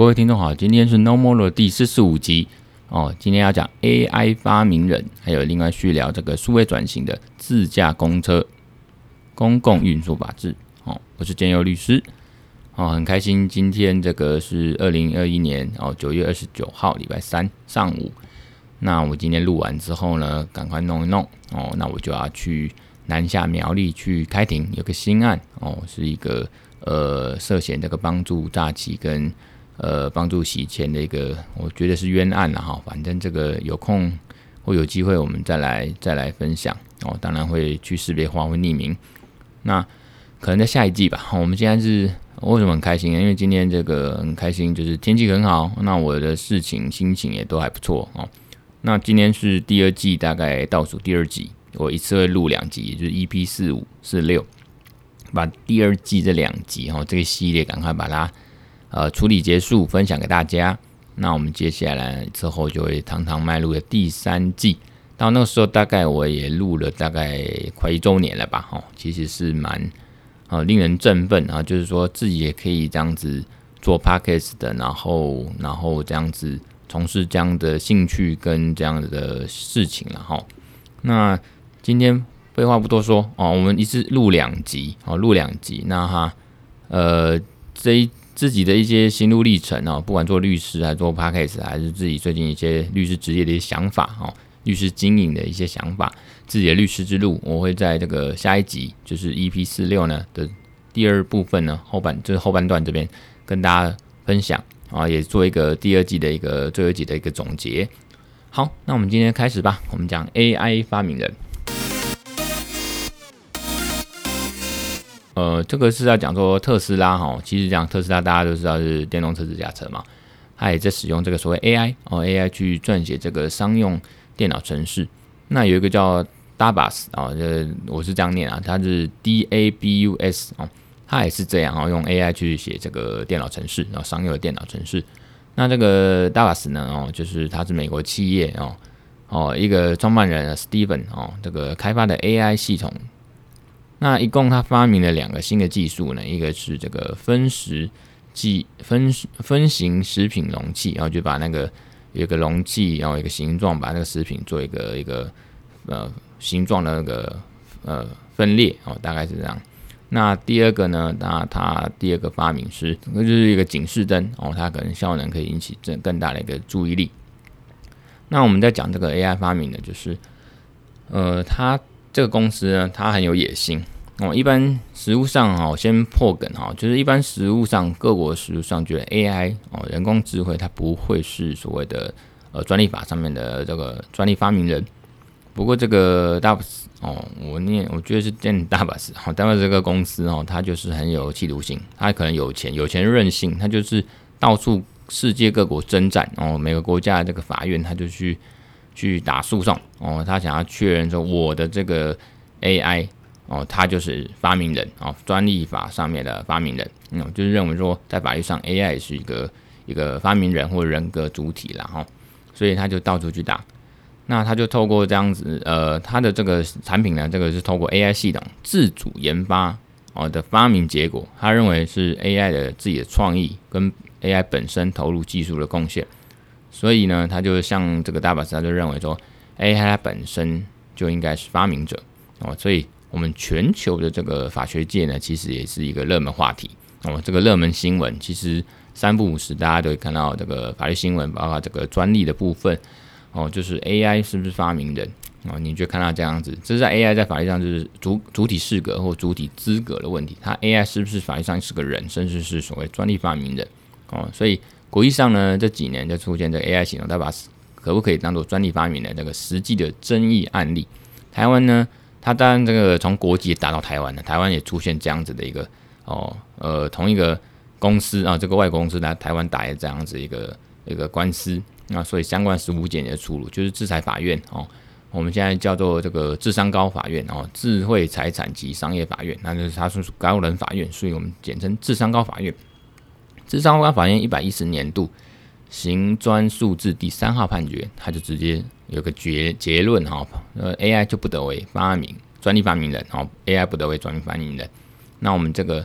各位听众好，今天是 No More 的第四十五集哦。今天要讲 AI 发明人，还有另外续聊这个数位转型的自驾公车、公共运输法制哦。我是建佑律师哦，很开心今天这个是二零二一年哦九月二十九号礼拜三上午。那我今天录完之后呢，赶快弄一弄哦，那我就要去南下苗栗去开庭，有个新案哦，是一个呃涉嫌这个帮助诈欺跟。呃，帮助洗钱的一个，我觉得是冤案了哈。反正这个有空或有机会，我们再来再来分享哦。当然会去识别化，会匿名。那可能在下一季吧。我们现在是为什么很开心？因为今天这个很开心，就是天气很好。那我的事情心情也都还不错哦。那今天是第二季，大概倒数第二集，我一次会录两集，就是 EP 四五四六，把第二季这两集哈，这个系列赶快把它。呃，处理结束，分享给大家。那我们接下来之后就会堂堂迈入的第三季。到那个时候，大概我也录了大概快一周年了吧？哦，其实是蛮呃令人振奋啊，就是说自己也可以这样子做 podcast 的，然后然后这样子从事这样的兴趣跟这样子的事情了哈。那今天废话不多说哦，我们一次录两集哦，录两集。那哈，呃，这一。自己的一些心路历程哦，不管做律师还是做 podcast，还是自己最近一些律师职业的一些想法哦，律师经营的一些想法，自己的律师之路，我会在这个下一集，就是 EP 四六呢的第二部分呢后半，就是后半段这边跟大家分享啊，也做一个第二季的一个最后一集的一个总结。好，那我们今天开始吧，我们讲 AI 发明人。呃，这个是要讲说特斯拉哈，其实讲特斯拉大家都知道是电动车自驾车嘛，它也在使用这个所谓 AI 哦 AI 去撰写这个商用电脑程式。那有一个叫 Dabus 啊，这我是这样念啊，它是 D A B U S 哦，它也是这样啊，用 AI 去写这个电脑程式，然后商用的电脑程式。那这个 Dabus 呢哦，就是它是美国企业哦哦一个创办人 Steven 哦，这个开发的 AI 系统。那一共他发明了两个新的技术呢，一个是这个分时计分分型食品容器，然后就把那个有个容器，然后一个形状，把那个食品做一个一个呃形状的那个呃分裂哦，大概是这样。那第二个呢，那他第二个发明是，那就是一个警示灯哦，它可能效能可以引起更更大的一个注意力。那我们在讲这个 AI 发明的，就是呃，它。这个公司呢，它很有野心哦。一般实务上哈，先破梗哈，就是一般实务上，各国实务上觉得 AI 哦，人工智慧它不会是所谓的呃专利法上面的这个专利发明人。不过这个 Dabus 哦，我念我觉得是念 Dabus 哈，当然这个公司哦，它就是很有企图心，它可能有钱，有钱任性，它就是到处世界各国征战哦，每个国家的这个法院，它就去。去打诉讼哦，他想要确认说我的这个 AI 哦，他就是发明人哦，专利法上面的发明人，嗯，就是认为说在法律上 AI 是一个一个发明人或人格主体了哈，所以他就到处去打。那他就透过这样子，呃，他的这个产品呢，这个是透过 AI 系统自主研发哦的发明结果，他认为是 AI 的自己的创意跟 AI 本身投入技术的贡献。所以呢，他就像这个大法师，他就认为说，AI 它本身就应该是发明者哦。所以，我们全球的这个法学界呢，其实也是一个热门话题哦。这个热门新闻，其实三不五时大家都会看到这个法律新闻，包括这个专利的部分哦，就是 AI 是不是发明人哦？你就看到这样子，这是在 AI 在法律上就是主主体适格或主体资格的问题。它 AI 是不是法律上是个人，甚至是所谓专利发明人哦？所以。国际上呢，这几年就出现这 AI 系统，它把可不可以当做专利发明的这个实际的争议案例。台湾呢，它当然这个从国际打到台湾了，台湾也出现这样子的一个哦，呃，同一个公司啊，这个外国公司来台湾打的这样子一个一个官司，那所以相关实务件也出炉，就是制裁法院哦，我们现在叫做这个智商高法院哦，智慧财产及商业法院，那就是它是高人法院，所以我们简称智商高法院。智商高法院一百一十年度行专数字第三号判决，他就直接有个结结论哈，呃，AI 就不得为发明专利发明人，哦，AI 不得为专利发明人。那我们这个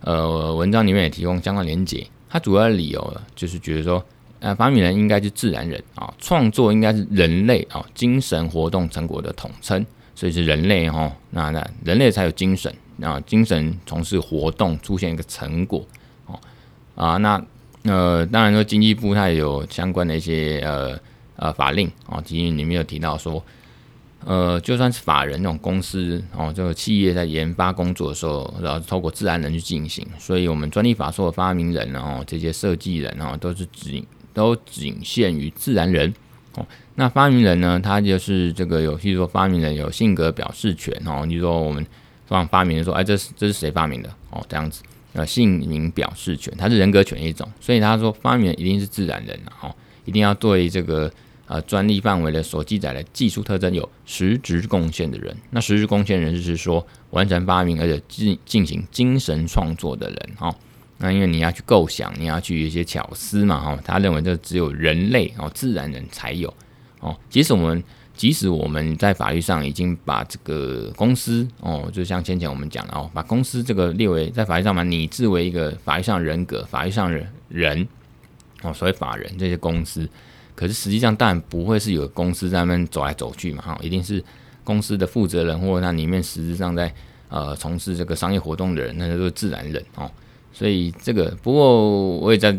呃文章里面也提供相关连结，它主要的理由就是觉得说，呃，发明人应该是自然人啊，创作应该是人类啊精神活动成果的统称，所以是人类哈，那那人类才有精神啊，精神从事活动出现一个成果啊，那呃，当然说经济部它也有相关的一些呃呃法令啊，其实里面有提到说。呃，就算是法人那种公司哦，这个企业在研发工作的时候，然后透过自然人去进行，所以我们专利法说的发明人哦，这些设计人哦，都是仅都仅限于自然人哦。那发明人呢，他就是这个有，譬如说发明人有性格表示权哦，你说我们让发明人说，哎，这是这是谁发明的哦？这样子，呃，姓名表示权，它是人格权一种，所以他说发明人一定是自然人哦，一定要对这个。呃，专利范围的所记载的技术特征有实质贡献的人，那实质贡献人就是说完成发明而且进进行精神创作的人哦。那因为你要去构想，你要去一些巧思嘛哈。他认为这只有人类哦，自然人才有哦。即使我们即使我们在法律上已经把这个公司哦，就像先前我们讲的哦，把公司这个列为在法律上嘛，拟制为一个法律上人格、法律上人人哦，所谓法人这些公司。可是实际上当然不会是有公司在那边走来走去嘛，哈，一定是公司的负责人或者他里面实质上在呃从事这个商业活动的人，那都是自然人哦。所以这个不过我也在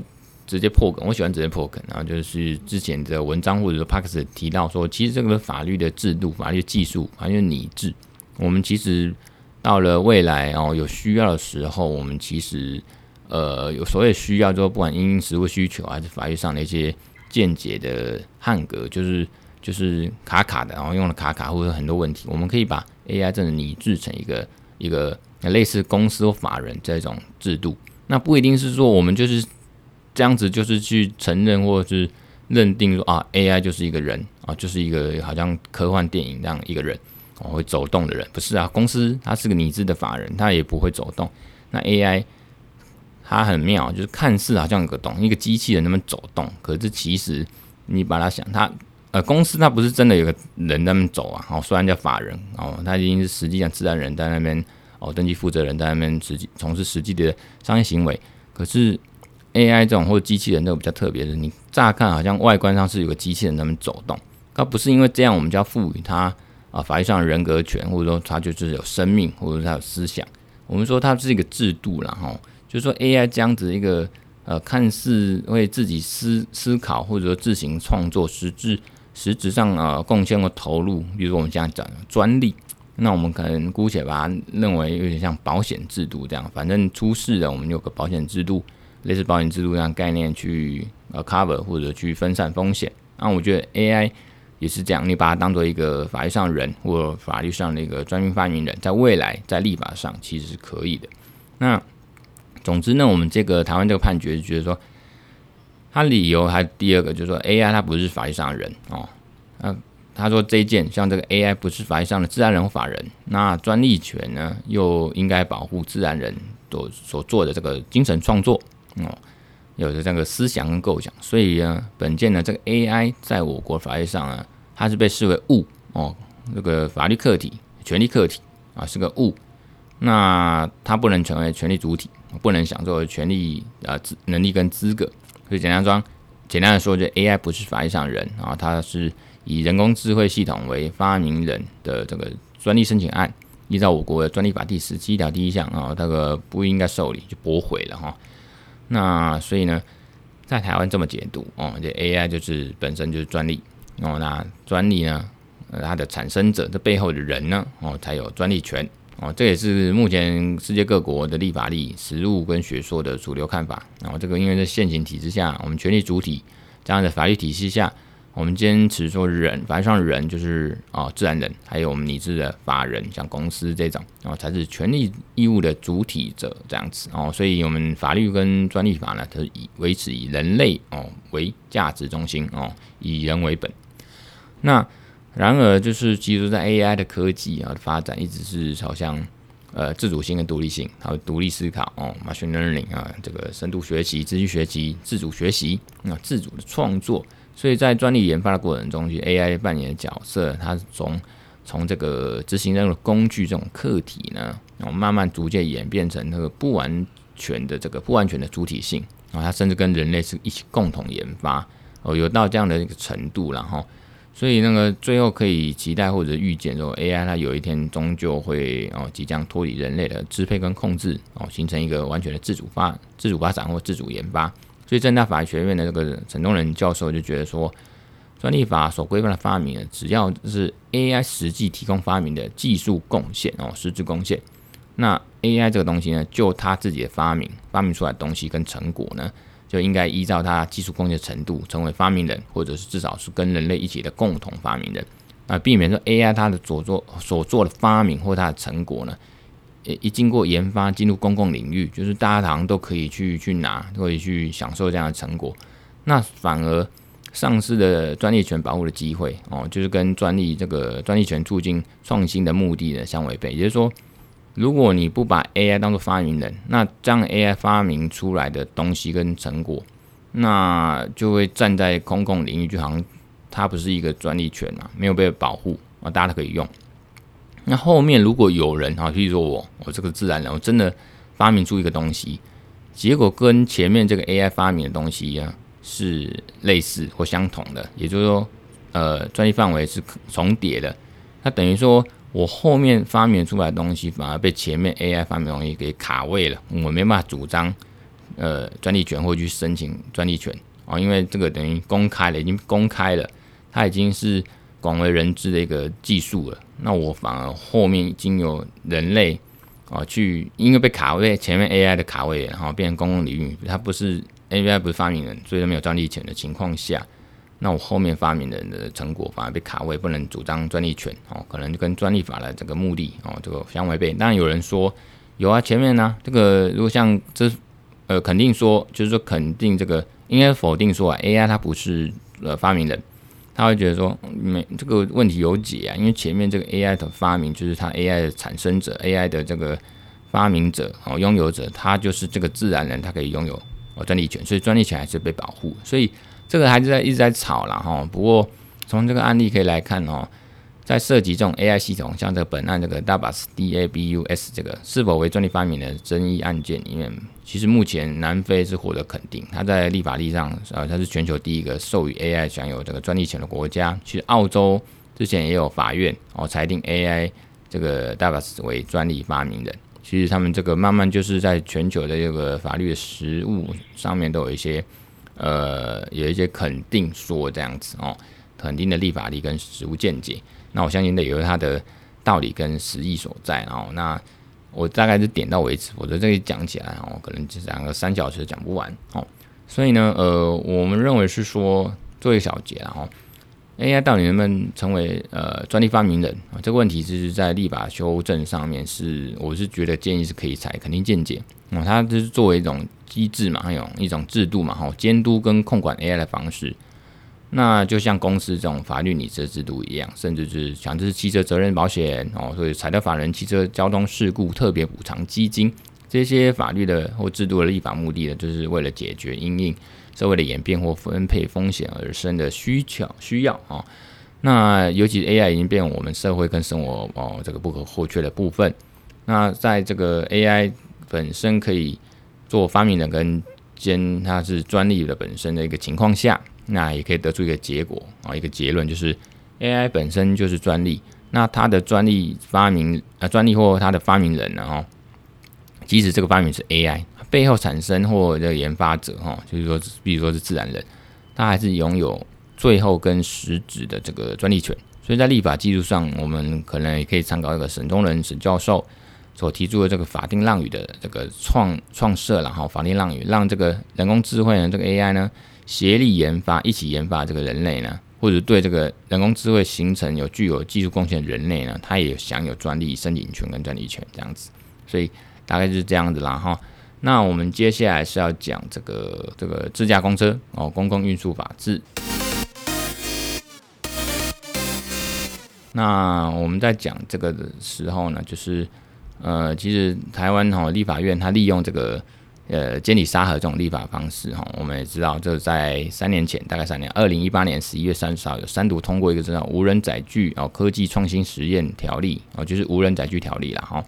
直接破梗，我喜欢直接破梗，然后就是之前的文章或者说 Parks 提到说，其实这个法律的制度、法律技术、法律拟制，我们其实到了未来哦有需要的时候，我们其实呃有所谓需要，就不管因实务需求还是法律上的一些。见解的汉格就是就是卡卡的，然后用了卡卡或者很多问题，我们可以把 AI 真的拟制成一个一个类似公司或法人这种制度。那不一定是说我们就是这样子，就是去承认或者是认定说啊 AI 就是一个人啊，就是一个好像科幻电影这样一个人哦会走动的人，不是啊，公司它是个拟制的法人，它也不会走动。那 AI。它很妙，就是看似好像有个动，一个机器人那么走动，可是其实你把它想，它呃公司它不是真的有个人在那边走啊，哦，虽然叫法人哦，它已经是实际上自然人在那边哦，登记负责人在那边实际从事实际的商业行为，可是 AI 这种或者机器人这种比较特别的，你乍看好像外观上是有个机器人在那边走动，它不是因为这样我们就要赋予它啊法律上的人格权，或者说它就是有生命，或者说它有思想，我们说它是一个制度了哈。就是说 AI 这样子一个呃，看似为自己思思考或者说自行创作，实质实质上呃贡献和投入，比如说我们现在讲专利，那我们可能姑且把它认为有点像保险制度这样，反正出事了，我们有个保险制度，类似保险制度这样概念去呃 cover 或者去分散风险。那我觉得 AI 也是这样，你把它当做一个法律上人或法律上的一个专利发明人，在未来在立法上其实是可以的。那总之呢，我们这个台湾这个判决就觉得说，他理由还第二个就是说，AI 它不是法律上的人哦。那他说这一件像这个 AI 不是法律上的自然人或法人，那专利权呢又应该保护自然人所所做的这个精神创作哦，有的这个思想跟构想，所以呢，本件呢这个 AI 在我国法律上呢，它是被视为物哦，这个法律客体、权利客体啊是个物，那它不能成为权利主体。不能享受权利啊、资能力跟资格，所以简单说，简单的说，就 AI 不是法律上人啊，它是以人工智慧系统为发明人的这个专利申请案，依照我国的专利法第十七条第一项啊，这个不应该受理就驳回了哈。那所以呢，在台湾这么解读哦，这 AI 就是本身就是专利哦，那专利呢，它的产生者这背后的人呢哦，才有专利权。哦，这也是目前世界各国的立法力、实务跟学说的主流看法。然后这个因为在现行体制下，我们权力主体这样的法律体系下，我们坚持说人，反正上人就是哦自然人，还有我们拟制的法人，像公司这种，然后才是权利义务的主体者这样子。哦，所以我们法律跟专利法呢，它是以维持以人类哦为价值中心哦，以人为本。那然而，就是其实，在 AI 的科技啊的发展，一直是朝向呃自主性跟独立性，还有独立思考哦，machine learning 啊，这个深度学习、持续学习、自主学习啊，自主的创作。所以在专利研发的过程中，其实 AI 扮演的角色，它从从这个执行任务工具这种客体呢，然后慢慢逐渐演变成那个不完全的这个不完全的主体性啊，它甚至跟人类是一起共同研发哦，有到这样的一个程度，然后，所以那个最后可以期待或者预见说，AI 它有一天终究会哦，即将脱离人类的支配跟控制哦，形成一个完全的自主发、自主发展或自主研发。所以政大法学院的这个陈东仁教授就觉得说，专利法所规范的发明呢，只要是 AI 实际提供发明的技术贡献哦，实质贡献。那 AI 这个东西呢，就它自己的发明，发明出来的东西跟成果呢，就应该依照它技术贡献程度，成为发明人，或者是至少是跟人类一起的共同发明人啊，避免说 AI 它的所做所做的发明或它的成果呢，一经过研发进入公共领域，就是大家好像都可以去去拿，都可以去享受这样的成果，那反而丧失的专利权保护的机会哦，就是跟专利这个专利权促进创新的目的呢相违背，也就是说。如果你不把 AI 当做发明人，那这样 AI 发明出来的东西跟成果，那就会站在公共领域，就好像它不是一个专利权嘛，没有被保护啊，大家都可以用。那后面如果有人啊，譬如说我，我这个自然人，我真的发明出一个东西，结果跟前面这个 AI 发明的东西啊是类似或相同的，也就是说，呃，专利范围是重叠的，那等于说。我后面发明出来的东西，反而被前面 AI 发明的东西给卡位了，我没办法主张呃专利权或去申请专利权哦，因为这个等于公开了，已经公开了，它已经是广为人知的一个技术了。那我反而后面已经有人类啊去，因为被卡位前面 AI 的卡位，然后变成公共领域，它不是 AI 不是发明人，所以都没有专利权的情况下。那我后面发明人的成果反而被卡位，不能主张专利权哦，可能就跟专利法的这个目的哦，这个相违背。当然有人说有啊，前面呢、这个如果像这呃肯定说，就是说肯定这个应该否定说啊，AI 它不是呃发明人，他会觉得说没这个问题有解啊，因为前面这个 AI 的发明就是它 AI 的产生者，AI 的这个发明者哦，拥有者，他就是这个自然人，他可以拥有哦专利权，所以专利权还是被保护，所以。这个还是在一直在吵了哈，不过从这个案例可以来看哦，在涉及这种 AI 系统，像这个本案这个 DABUS D A B U S 这个是否为专利发明的争议案件里面，其实目前南非是获得肯定，它在立法例上呃，它是全球第一个授予 AI 享有这个专利权的国家。其实澳洲之前也有法院哦裁定 AI 这个 DABUS 为专利发明人，其实他们这个慢慢就是在全球的这个法律的实务上面都有一些。呃，有一些肯定说这样子哦，肯定的立法力跟实务见解，那我相信的有它的道理跟实意所在哦。那我大概是点到为止，否则这里讲起来哦，可能就讲个三小时讲不完哦。所以呢，呃，我们认为是说做一个小结然后。AI 到底能不能成为呃专利发明人啊？这个问题就是在立法修正上面是，我是觉得建议是可以采肯定见解啊，它就是作为一种机制嘛，还有一种制度嘛，哈，监督跟控管 AI 的方式。那就像公司这种法律拟制制度一样，甚至是强制汽车责任保险哦，所以材料法人汽车交通事故特别补偿基金这些法律的或制度的立法目的呢，就是为了解决因应社会的演变或分配风险而生的需求需要啊，那尤其 AI 已经变我们社会跟生活哦这个不可或缺的部分。那在这个 AI 本身可以做发明人跟兼它是专利的本身的一个情况下，那也可以得出一个结果啊，一个结论就是 AI 本身就是专利。那它的专利发明呃专利或它的发明人呢哦，即使这个发明是 AI。背后产生或者研发者哈，就是说，比如说是自然人，他还是拥有最后跟实质的这个专利权。所以在立法技术上，我们可能也可以参考一个沈东仁沈教授所提出的这个法定浪语的这个创创设，然后法定浪语让这个人工智慧呢，这个 AI 呢协力研发，一起研发这个人类呢，或者对这个人工智慧形成有具有技术贡献的人类呢，他也享有专利申请权跟专利权这样子。所以大概就是这样子啦哈。那我们接下来是要讲这个这个自驾公车哦，公共运输法制。那我们在讲这个的时候呢，就是呃，其实台湾哈立法院它利用这个呃监理沙盒这种立法方式哈，我们也知道，就是在三年前，大概三年，二零一八年十一月三十号有三读通过一个叫无人载具哦科技创新实验条例哦，就是无人载具条例了哈。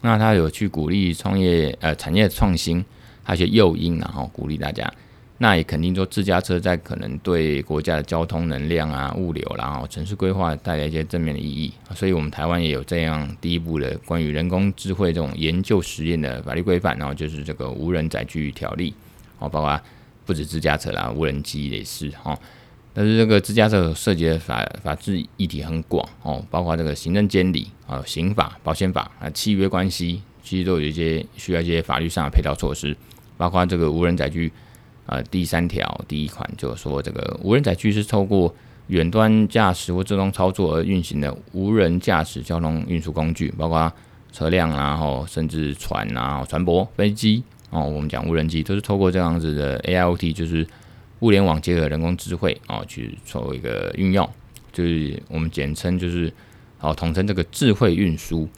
那他有去鼓励创业呃产业创新，还有一些诱因，然后鼓励大家。那也肯定说，自驾车在可能对国家的交通能量啊、物流，然后城市规划带来一些正面的意义。所以，我们台湾也有这样第一步的关于人工智慧这种研究实验的法律规范，然后就是这个无人载具条例。哦，包括不止自驾车啦，无人机也是哦。但是这个自驾车涉及的法法制议题很广哦，包括这个行政监理啊、刑法、保险法啊、契约关系，其实都有一些需要一些法律上的配套措施，包括这个无人载具。呃，第三条第一款就是说，这个无人载具是透过远端驾驶或自动操作而运行的无人驾驶交通运输工具，包括车辆啊，然后甚至船啊、船舶、飞机哦，我们讲无人机都是透过这样子的 AIoT，就是物联网结合人工智慧哦，去做一个运用，就是我们简称就是哦，统称这个智慧运输。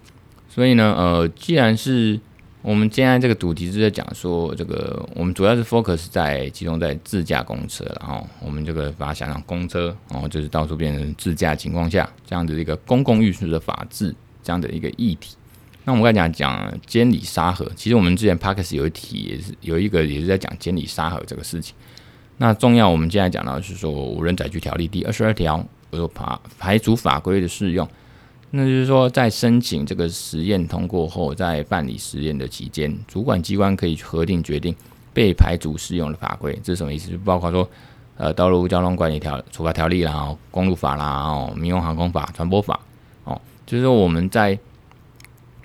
所以呢，呃，既然是我们今天这个主题是在讲说，这个我们主要是 focus 在集中在自驾公车，然后我们这个把它想象公车，然后就是到处变成自驾情况下这样的一个公共运输的法制这样的一个议题。那我们刚才讲讲监理沙盒，其实我们之前 Podcast 有一题也是有一个也是在讲监理沙盒这个事情。那重要，我们现在讲到是说无人载具条例第二十二条，我说排排除法规的适用。那就是说，在申请这个实验通过后，在办理实验的期间，主管机关可以核定决定被排除适用的法规。这是什么意思？就包括说，呃，道路交通管理条处罚条例啦，然后公路法啦，哦，民用航空法、船舶法，哦，就是说我们在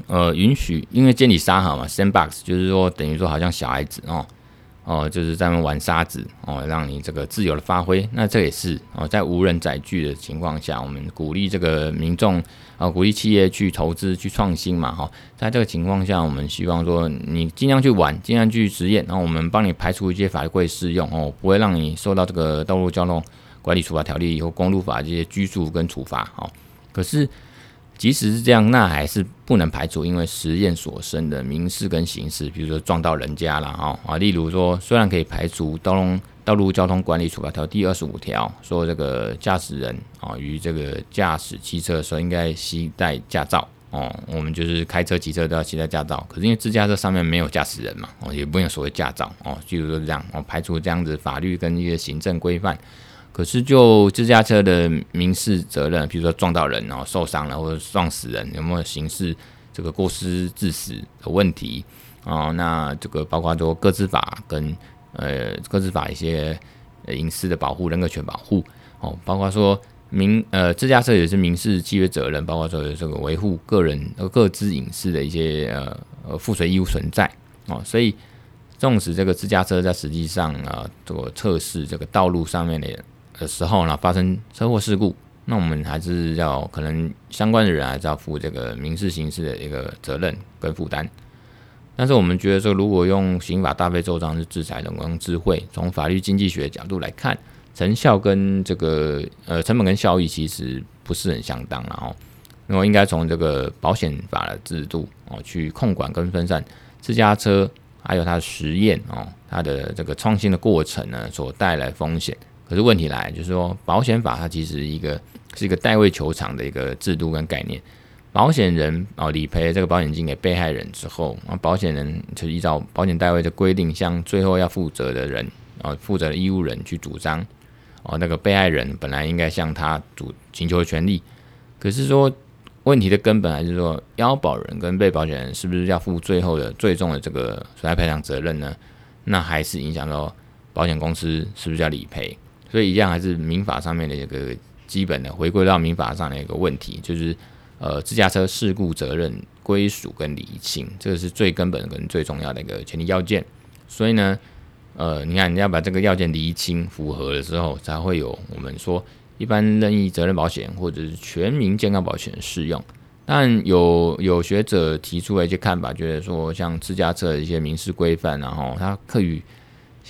呃允许，因为监理沙盒嘛，sandbox，就是说等于说好像小孩子哦。哦，就是在那玩沙子哦，让你这个自由的发挥。那这也是哦，在无人载具的情况下，我们鼓励这个民众啊，鼓励企业去投资、去创新嘛。哈，在这个情况下，我们希望说你尽量去玩，尽量去实验，然后我们帮你排除一些法规适用哦，不会让你受到这个道路交通管理处罚条例以后公路法这些拘束跟处罚。哦，可是。即使是这样，那还是不能排除因为实验所生的民事跟刑事，比如说撞到人家了哈啊。例如说，虽然可以排除道路道路交通管理处罚条第二十五条，说这个驾驶人啊于这个驾驶汽车的时候应该携带驾照哦。我们就是开车骑车都要携带驾照，可是因为自驾车上面没有驾驶人嘛，哦也不用所谓驾照哦，就是说这样哦，排除这样子法律跟一些行政规范。可是，就自驾车的民事责任，比如说撞到人然后受伤了，或者撞死人，有没有刑事这个过失致死的问题啊？那这个包括说个资法跟呃个资法一些隐私的保护、人格权保护哦，包括说民呃自驾车也是民事契约责任，包括说这个维护个人呃个资隐私的一些呃呃附随义务存在哦，所以纵使这个自驾车在实际上啊做测试这个道路上面的。的时候呢，发生车祸事故，那我们还是要可能相关的人还是要负这个民事刑事的一个责任跟负担。但是我们觉得说，如果用刑法大费周章去制裁人工智慧，从法律经济学的角度来看，成效跟这个呃成本跟效益其实不是很相当，然后那么应该从这个保险法的制度哦去控管跟分散自驾车还有它的实验哦它的这个创新的过程呢所带来风险。可是问题来，就是说保险法它其实一个是一个代位求偿的一个制度跟概念。保险人哦理赔这个保险金给被害人之后，啊保险人就依照保险代位的规定，向最后要负责的人啊负责的义务人去主张哦那个被害人本来应该向他主请求的权利。可是说问题的根本还是说要保人跟被保险人是不是要负最后的最终的这个损害赔偿责任呢？那还是影响到保险公司是不是要理赔？所以一样还是民法上面的一个基本的回归到民法上的一个问题，就是呃自驾车事故责任归属跟厘清，这个是最根本跟最重要的一个前提要件。所以呢，呃，你看你要把这个要件厘清符合了之后，才会有我们说一般任意责任保险或者是全民健康保险适用。但有有学者提出了一些看法，觉得说像自驾车的一些民事规范，然后它可以。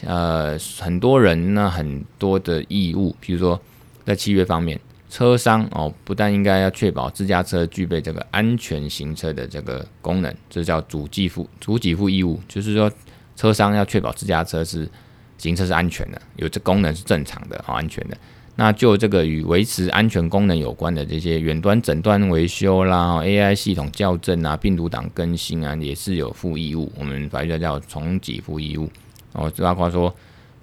呃，很多人呢，很多的义务，比如说在契约方面，车商哦，不但应该要确保自驾车具备这个安全行车的这个功能，这叫主给付主给付义务，就是说车商要确保自驾车是行车是安全的，有这功能是正常的、好安全的。那就这个与维持安全功能有关的这些远端诊断维修啦、AI 系统校正啊、病毒档更新啊，也是有负义务。我们法律叫重给负义务哦，包括说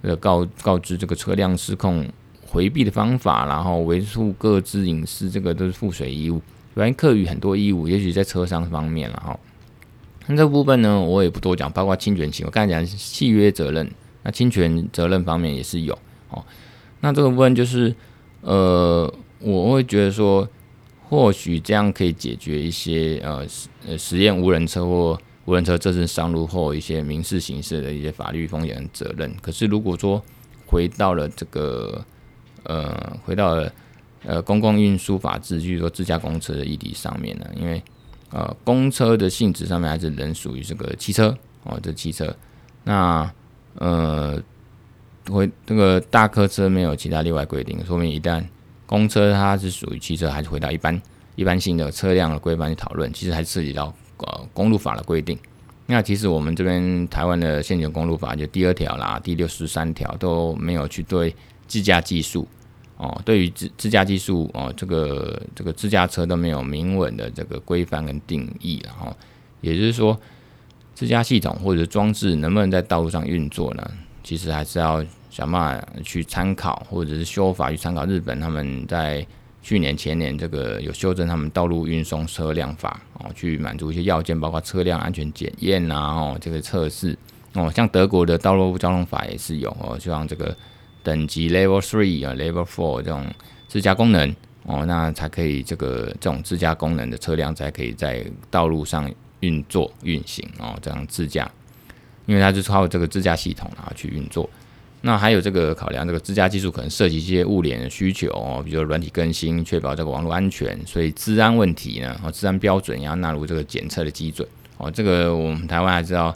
呃告告知这个车辆失控回避的方法，然后维护各自隐私，这个都是附随义务。反正课予很多义务，也许在车商方面了哈。那这部分呢，我也不多讲，包括侵权情况，我刚才讲是契约责任，那侵权责任方面也是有哦。那这个部分就是，呃，我会觉得说，或许这样可以解决一些呃实呃实验无人车或无人车这是上路后一些民事刑事的一些法律风险责任。可是如果说回到了这个呃回到了呃公共运输法制，就是说自驾公车的议题上面呢，因为呃公车的性质上面还是仍属于这个汽车哦，这汽车，那呃。会这个大客车没有其他例外规定，说明一旦公车它是属于汽车，还是回到一般一般性的车辆的规范去讨论，其实还涉及到呃公路法的规定。那其实我们这边台湾的现行公路法就第二条啦，第六十三条都没有去对自驾技术哦，对于自自驾技术哦，这个这个自驾车都没有明文的这个规范跟定义，然后也就是说，自驾系统或者装置能不能在道路上运作呢？其实还是要想办法去参考，或者是修法去参考日本他们在去年前年这个有修正他们道路运送车辆法哦，去满足一些要件，包括车辆安全检验呐哦，这个测试哦，像德国的道路交通法也是有哦，像这个等级 Level Three 啊 Level Four 这种自驾功能哦，那才可以这个这种自驾功能的车辆才可以在道路上运作运行哦，这样自驾。因为它是靠这个自驾系统啊去运作，那还有这个考量，这个自驾技术可能涉及一些物联的需求哦，比如软体更新，确保这个网络安全，所以治安问题呢，哦，治安标准也要纳入这个检测的基准哦。这个我们台湾还是要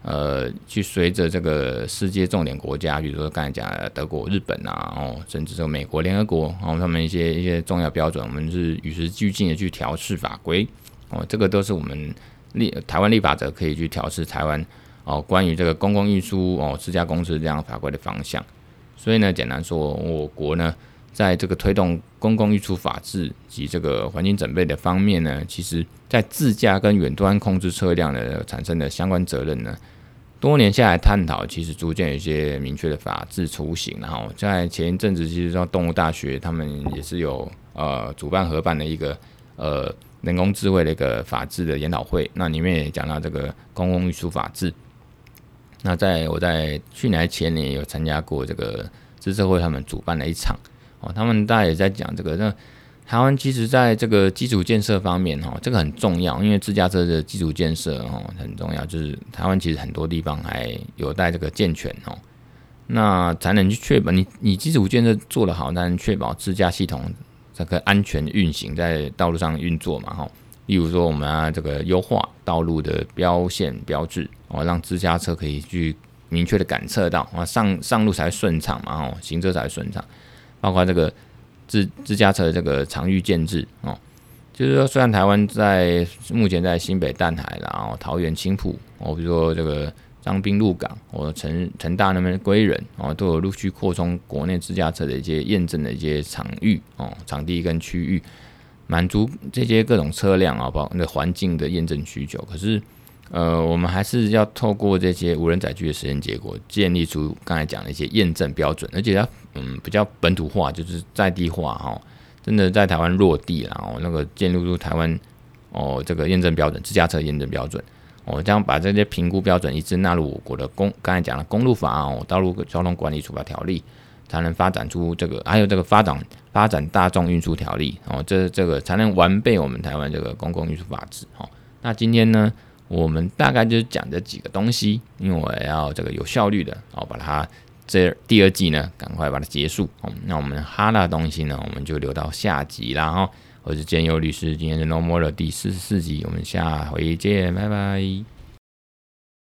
呃，去随着这个世界重点国家，比如说刚才讲的德国、日本啊，哦，甚至说美国联合国，然后他们一些一些重要标准，我们是与时俱进的去调试法规哦。这个都是我们立台湾立法者可以去调试台湾。哦，关于这个公共运输哦，自家公司这样法规的方向，所以呢，简单说，我国呢，在这个推动公共运输法制及这个环境准备的方面呢，其实在自驾跟远端控制车辆的产生的相关责任呢，多年下来探讨，其实逐渐有一些明确的法制雏形。然后在前一阵子，其实说动物大学他们也是有呃主办合办的一个呃人工智慧的一个法制的研讨会，那里面也讲到这个公共运输法制。那在我在去年前年有参加过这个资策会，他们主办的一场哦，他们大家也在讲这个。那台湾其实在这个基础建设方面哈，这个很重要，因为自驾车的基础建设哦很重要，就是台湾其实很多地方还有待这个健全哦，那才能去确保你你基础建设做得好，才能确保自驾系统这个安全运行在道路上运作嘛哈。例如说，我们啊这个优化道路的标线标志哦，让自家车可以去明确的感测到啊，上上路才顺畅嘛，哦，行车才顺畅。包括这个自自驾车的这个场域建制哦，就是说，虽然台湾在目前在新北淡海，然后桃园青埔哦，比如说这个彰滨鹿港或成成大那边的归仁哦，都有陆续扩充国内自驾车的一些验证的一些场域哦，场地跟区域。满足这些各种车辆啊，包括那环境的验证需求。可是，呃，我们还是要透过这些无人载具的实验结果，建立出刚才讲的一些验证标准，而且要嗯比较本土化，就是在地化哈，真的在台湾落地，然后那个建立出台湾哦这个验证标准，自驾车验证标准，我这样把这些评估标准一致纳入我国的公刚才讲的公路法哦，道路交通管理处罚条例。才能发展出这个，还有这个发展发展大众运输条例哦，这这个才能完备我们台湾这个公共运输法制哦。那今天呢，我们大概就讲这几个东西，因为我要这个有效率的哦，把它这第二季呢赶快把它结束哦。那我们哈拉东西呢，我们就留到下集啦哈。我是简优律师，今天是 No More 的第四十四集，我们下回见，拜拜。